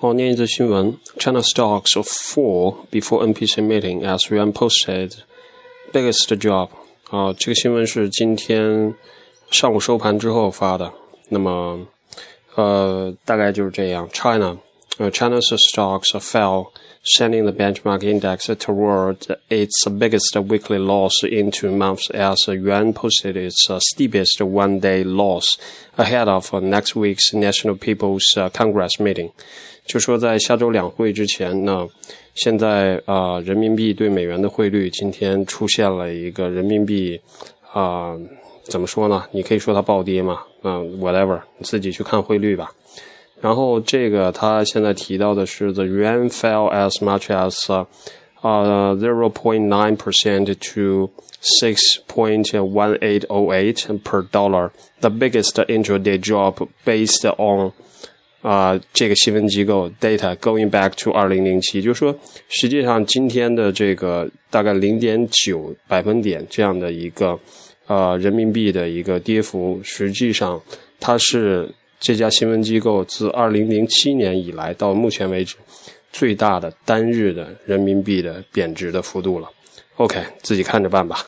哦，念一则新闻：China stocks fall before NPC meeting as Yuan posted biggest job。啊，这个新闻是今天上午收盘之后发的。那么，呃，大概就是这样。China，呃 ，China's stocks fell, sending the benchmark index toward its biggest weekly loss in two months as Yuan posted its steepest one-day loss ahead of next week's National People's Congress meeting。就说在下周两会之前呢，现在啊，人民币对美元的汇率今天出现了一个人民币啊，怎么说呢？你可以说它暴跌嘛，嗯，whatever，你自己去看汇率吧。 然后这个他现在提到的是，the yuan fell as much as 啊 zero point nine percent to six point one eight o eight per dollar，the biggest intraday drop based on 啊，这个新闻机构 data going back to 二零零七，就是说，实际上今天的这个大概零点九百分点这样的一个呃人民币的一个跌幅，实际上它是 这家新闻机构自2007年以来到目前为止最大的单日的人民币的贬值的幅度了。OK，自己看着办吧。